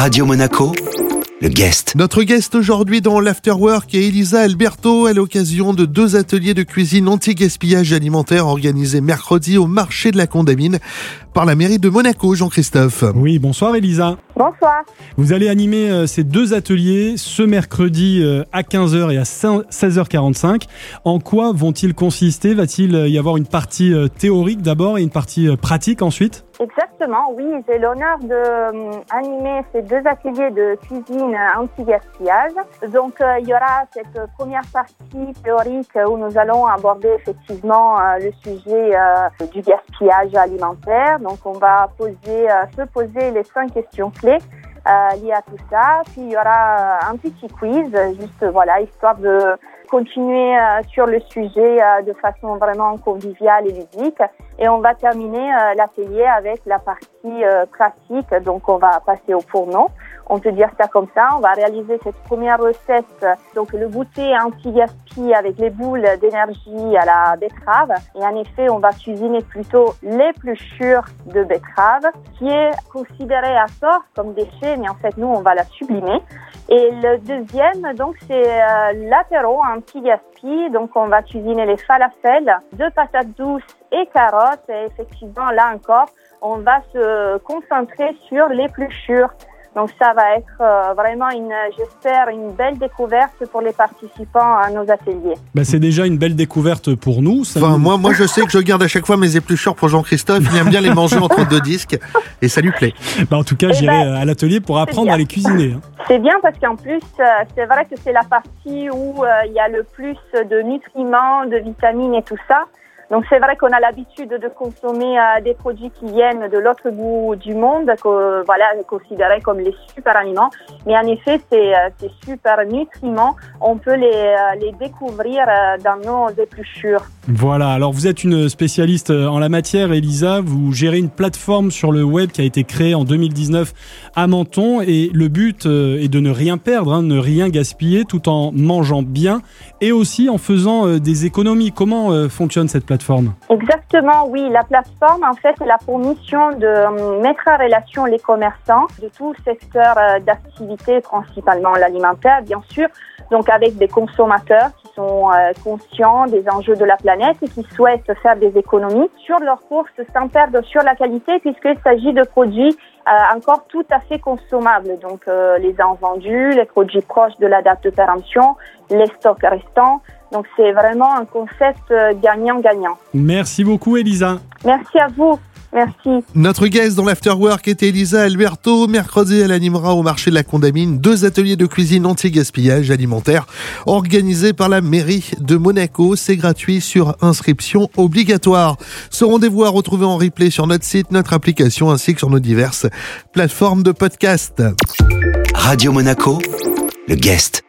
Radio Monaco, le guest. Notre guest aujourd'hui dans l'Afterwork est Elisa Alberto à l'occasion de deux ateliers de cuisine anti-gaspillage alimentaire organisés mercredi au marché de la Condamine par la mairie de Monaco, Jean-Christophe. Oui, bonsoir Elisa. Bonsoir. Vous allez animer euh, ces deux ateliers ce mercredi euh, à 15h et à 16h45. En quoi vont-ils consister? Va-t-il y avoir une partie euh, théorique d'abord et une partie pratique ensuite? Exactement, oui, j'ai l'honneur d'animer ces deux ateliers de cuisine anti-gaspillage. Donc, il y aura cette première partie théorique où nous allons aborder effectivement le sujet du gaspillage alimentaire. Donc, on va poser, se poser les cinq questions clés euh, liées à tout ça. Puis, il y aura un petit quiz, juste voilà, histoire de continuer euh, sur le sujet euh, de façon vraiment conviviale et ludique. Et on va terminer euh, l'atelier avec la partie pratique. Donc, on va passer au fourneau. On peut dire ça comme ça. On va réaliser cette première recette. Donc, le goûter anti-gaspi avec les boules d'énergie à la betterave. Et en effet, on va cuisiner plutôt l'épluchure de betterave, qui est considérée à tort comme déchet, mais en fait, nous, on va la sublimer. Et le deuxième, donc, c'est euh, l'apéro anti-gaspi. Donc, on va cuisiner les falafels, deux patates douces et carottes. Et effectivement, là encore, on va se concentrer sur l'épluchure. Donc ça va être euh, vraiment une, j'espère, une belle découverte pour les participants à nos ateliers. Bah, c'est déjà une belle découverte pour nous. enfin, moi, moi, je sais que je garde à chaque fois mes épluchures pour Jean-Christophe. Il aime bien les manger entre deux disques et ça lui plaît. Bah, en tout cas, eh j'irai ben, à l'atelier pour apprendre à les cuisiner. Hein. C'est bien parce qu'en plus, euh, c'est vrai que c'est la partie où euh, il y a le plus de nutriments, de vitamines et tout ça. Donc c'est vrai qu'on a l'habitude de consommer euh, des produits qui viennent de l'autre bout du monde, que, voilà, considérés comme les super aliments. Mais en effet, ces, super nutriments, on peut les, les découvrir dans nos épluchures. Voilà, alors vous êtes une spécialiste en la matière, Elisa. Vous gérez une plateforme sur le web qui a été créée en 2019 à Menton. Et le but est de ne rien perdre, hein, ne rien gaspiller tout en mangeant bien et aussi en faisant des économies. Comment fonctionne cette plateforme? Exactement, oui. La plateforme, en fait, elle a pour mission de euh, mettre en relation les commerçants de tout secteur euh, d'activité, principalement l'alimentaire, bien sûr, donc avec des consommateurs sont euh, conscients des enjeux de la planète et qui souhaitent faire des économies sur leurs courses sans perdre sur la qualité puisqu'il s'agit de produits encore tout à fait consommables. Donc les invendus, les produits proches de la date de péremption, les stocks restants. Donc c'est vraiment un concept euh, gagnant-gagnant. Merci beaucoup Elisa. Merci à vous. Merci. Notre guest dans l'Afterwork était Elisa Alberto. Mercredi, elle animera au marché de la Condamine deux ateliers de cuisine anti-gaspillage alimentaire organisés par la mairie de Monaco. C'est gratuit sur inscription obligatoire. Ce rendez-vous à retrouver en replay sur notre site, notre application ainsi que sur nos diverses plateformes de podcast. Radio Monaco, le guest.